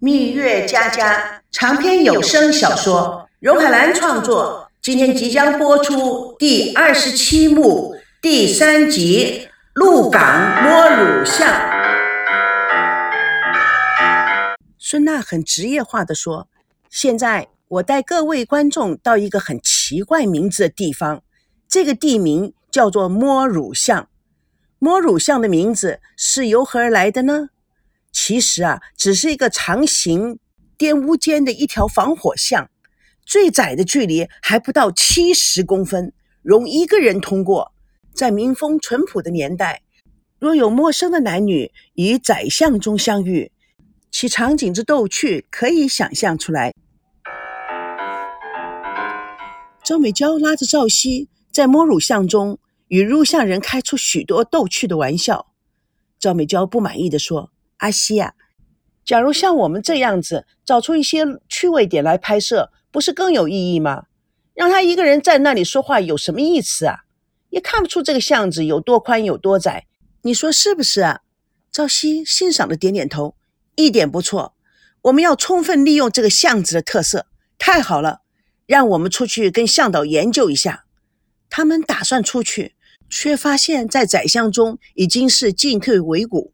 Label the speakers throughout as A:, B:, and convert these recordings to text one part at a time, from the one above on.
A: 蜜月佳佳长篇有声小说，荣海兰创作，今天即将播出第二十七幕第三集《鹿港摸乳巷》。孙娜很职业化的说：“现在我带各位观众到一个很奇怪名字的地方，这个地名叫做摸乳巷。摸乳巷的名字是由何而来的呢？”其实啊，只是一个长形颠屋间的一条防火巷，最窄的距离还不到七十公分，容一个人通过。在民风淳朴的年代，若有陌生的男女于窄巷中相遇，其场景之逗趣可以想象出来。赵美娇拉着赵熙在摸乳巷中与入巷人开出许多逗趣的玩笑。赵美娇不满意的说。阿西呀，假如像我们这样子找出一些趣味点来拍摄，不是更有意义吗？让他一个人在那里说话有什么意思啊？也看不出这个巷子有多宽有多窄，你说是不是啊？赵西欣赏的点点头，一点不错。我们要充分利用这个巷子的特色，太好了。让我们出去跟向导研究一下。他们打算出去，却发现，在窄巷中已经是进退维谷。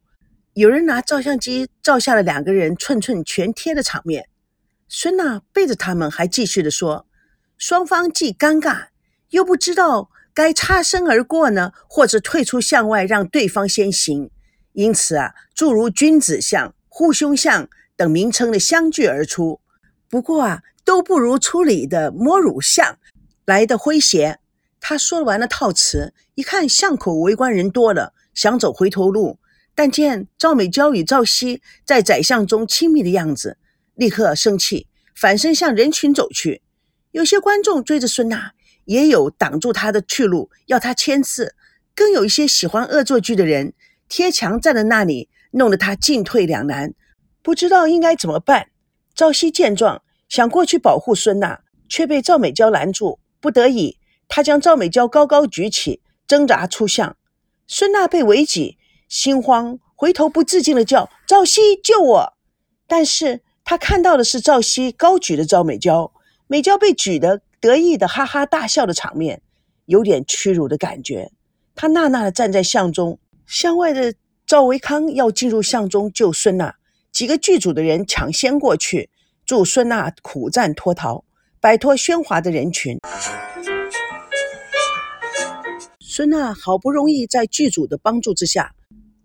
A: 有人拿照相机照下了两个人寸寸全贴的场面。孙娜背着他们，还继续的说：“双方既尴尬，又不知道该擦身而过呢，或者退出巷外让对方先行。因此啊，诸如君子相、护胸相等名称的相继而出。不过啊，都不如初里的摸乳相来的诙谐。”他说完了套词，一看巷口围观人多了，想走回头路。但见赵美娇与赵熙在窄巷中亲密的样子，立刻生气，反身向人群走去。有些观众追着孙娜，也有挡住她的去路，要她签字。更有一些喜欢恶作剧的人，贴墙站在那里，弄得她进退两难，不知道应该怎么办。赵熙见状，想过去保护孙娜，却被赵美娇拦住。不得已，他将赵美娇高高举起，挣扎出巷。孙娜被围挤。心慌，回头不自禁的叫：“赵熙，救我！”但是他看到的是赵熙高举的赵美娇，美娇被举得得意的哈哈大笑的场面，有点屈辱的感觉。他纳纳的站在巷中，巷外的赵维康要进入巷中救孙娜，几个剧组的人抢先过去，助孙娜苦战脱逃，摆脱喧哗的人群。孙娜好不容易在剧组的帮助之下。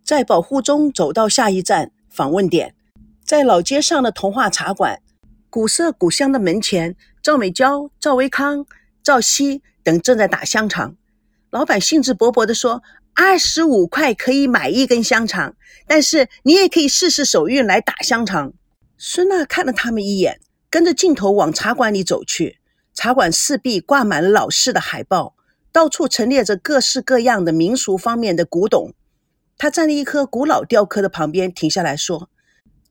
A: 在保护中走到下一站访问点，在老街上的童话茶馆，古色古香的门前，赵美娇、赵维康、赵熙等正在打香肠。老板兴致勃勃地说：“二十五块可以买一根香肠，但是你也可以试试手运来打香肠。”孙娜看了他们一眼，跟着镜头往茶馆里走去。茶馆四壁挂满了老式的海报，到处陈列着各式各样的民俗方面的古董。他站在一棵古老雕刻的旁边，停下来说：“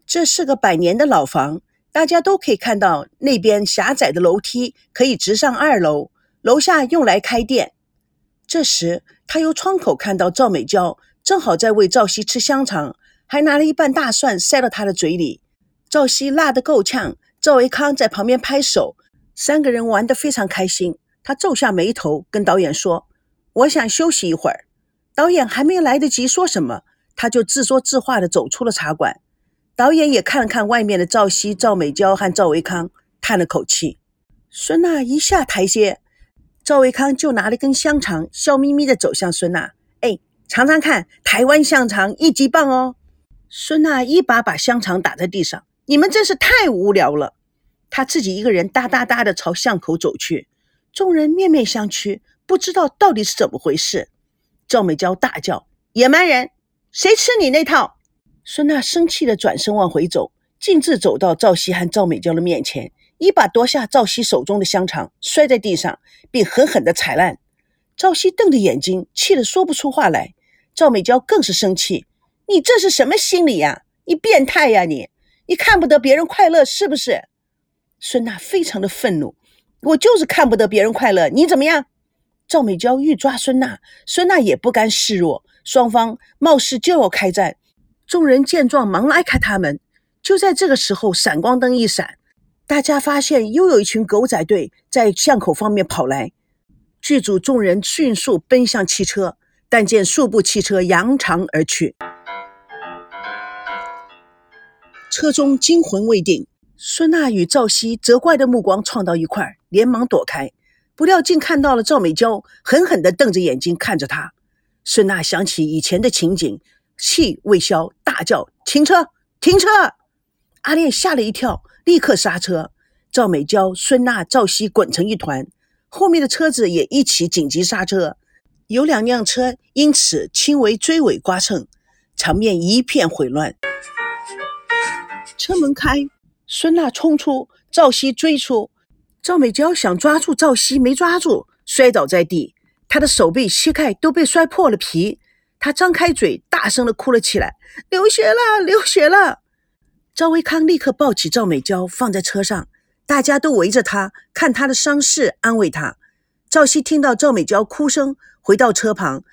A: 这是个百年的老房，大家都可以看到那边狭窄的楼梯可以直上二楼，楼下用来开店。”这时，他由窗口看到赵美娇正好在喂赵熙吃香肠，还拿了一瓣大蒜塞到他的嘴里。赵熙辣得够呛，赵维康在旁边拍手，三个人玩得非常开心。他皱下眉头，跟导演说：“我想休息一会儿。”导演还没来得及说什么，他就自说自话地走出了茶馆。导演也看了看外面的赵熙、赵美娇和赵维康，叹了口气。孙娜一下台阶，赵维康就拿了根香肠，笑眯眯地走向孙娜：“哎，尝尝看，台湾香肠一级棒哦！”孙娜一把把香肠打在地上：“你们真是太无聊了。”他自己一个人哒哒哒地朝巷口走去，众人面面相觑，不知道到底是怎么回事。赵美娇大叫：“野蛮人，谁吃你那套？”孙娜生气地转身往回走，径自走到赵熙和赵美娇的面前，一把夺下赵熙手中的香肠，摔在地上，并狠狠地踩烂。赵熙瞪着眼睛，气得说不出话来。赵美娇更是生气：“你这是什么心理呀？你变态呀你！你看不得别人快乐是不是？”孙娜非常的愤怒：“我就是看不得别人快乐，你怎么样？”赵美娇欲抓孙娜，孙娜也不甘示弱，双方貌似就要开战。众人见状，忙拉开他们。就在这个时候，闪光灯一闪，大家发现又有一群狗仔队在巷口方面跑来。剧组众人迅速奔向汽车，但见数部汽车扬长而去。车中惊魂未定，孙娜与赵熙责怪的目光撞到一块，连忙躲开，不料竟看到了赵美娇狠狠地瞪着眼睛看着他。孙娜想起以前的情景，气未消，大叫：“停车！停车！”阿烈吓了一跳，立刻刹车。赵美娇、孙娜、赵熙滚成一团。后面的车子也一起紧急刹车，有两辆车因此轻微追尾刮蹭，场面一片混乱。车门开，孙娜冲出，赵熙追出，赵美娇想抓住赵熙没抓住，摔倒在地，她的手背、膝盖都被摔破了皮，她张开嘴，大声的哭了起来：“流血了，流血了！”赵维康立刻抱起赵美娇放在车上。大家都围着他看他的伤势，安慰他。赵熙听到赵美娇哭声，回到车旁，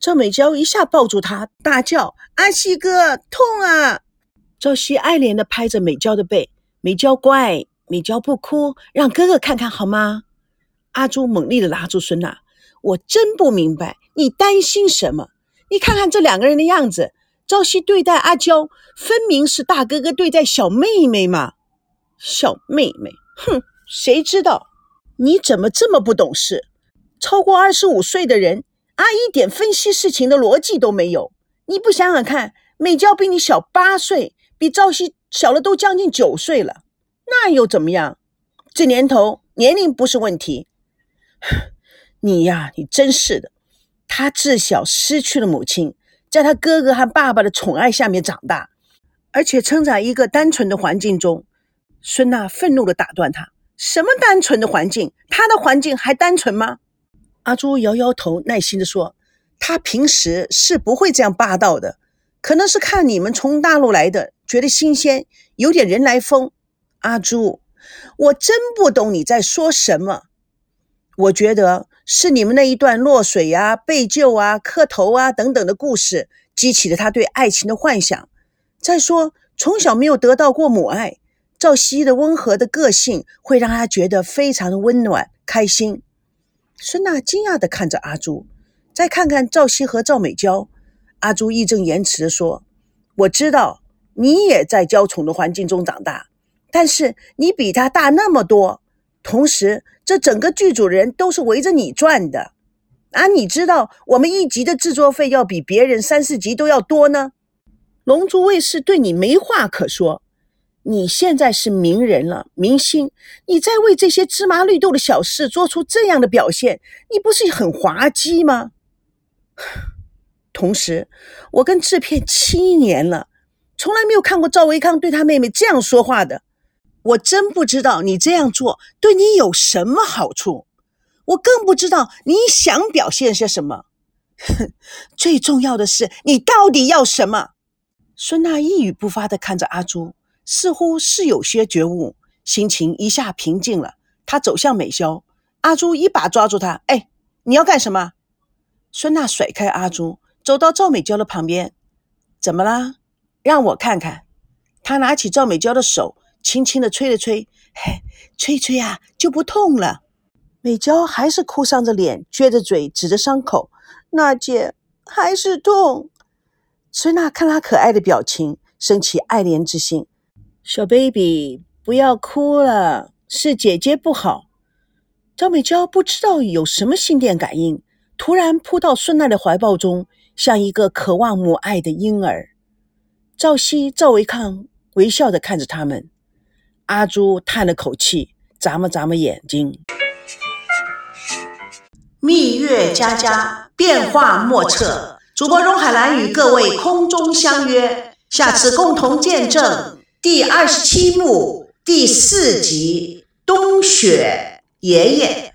A: 赵美娇一下抱住他，大叫：“阿西哥，痛啊！”赵熙爱怜的拍着美娇的背：“美娇乖，美娇不哭，让哥哥看看好吗？”阿朱猛力地拉住孙娜：“我真不明白，你担心什么？你看看这两个人的样子，朝夕对待阿娇，分明是大哥哥对待小妹妹嘛，小妹妹。”哼，谁知道？你怎么这么不懂事？超过二十五岁的人啊，一点分析事情的逻辑都没有。你不想想看，美娇比你小八岁，比朝夕小了都将近九岁了，那又怎么样？这年头年龄不是问题。你呀，你真是的。他自小失去了母亲，在他哥哥和爸爸的宠爱下面长大，而且生长一个单纯的环境中。孙娜愤怒地打断他：“什么单纯的环境？他的环境还单纯吗？”阿朱摇摇头，耐心地说：“他平时是不会这样霸道的，可能是看你们从大陆来的，觉得新鲜，有点人来疯。”阿朱，我真不懂你在说什么。我觉得是你们那一段落水啊、被救啊、磕头啊等等的故事，激起了他对爱情的幻想。再说，从小没有得到过母爱。赵熙的温和的个性会让他觉得非常的温暖、开心。孙娜惊讶地看着阿朱，再看看赵熙和赵美娇，阿朱义正言辞地说：“我知道你也在娇宠的环境中长大，但是你比他大那么多，同时这整个剧组人都是围着你转的。啊，你知道我们一集的制作费要比别人三四集都要多呢。龙珠卫视对你没话可说。”你现在是名人了，明星，你在为这些芝麻绿豆的小事做出这样的表现，你不是很滑稽吗？同时，我跟制片七年了，从来没有看过赵维康对他妹妹这样说话的。我真不知道你这样做对你有什么好处，我更不知道你想表现些什么。哼，最重要的是，你到底要什么？孙娜一语不发地看着阿朱。似乎是有些觉悟，心情一下平静了。他走向美娇，阿朱一把抓住他：“哎，你要干什么？”孙娜甩开阿朱，走到赵美娇的旁边：“怎么啦？让我看看。”他拿起赵美娇的手，轻轻的吹了吹：“嘿，吹吹啊，就不痛了。”美娇还是哭丧着脸，撅着嘴，指着伤口：“娜姐，还是痛。”孙娜看他可爱的表情，升起爱怜之心。小 baby，不要哭了，是姐姐不好。赵美娇不知道有什么心电感应，突然扑到孙娜的怀抱中，像一个渴望母爱的婴儿。赵熙、赵维康微笑的看着他们。阿朱叹了口气，眨巴眨巴眼睛。
B: 蜜月佳佳，变化莫测。主播荣海兰与各位空中相约，下次共同见证。第二十七幕第四集，冬雪爷爷。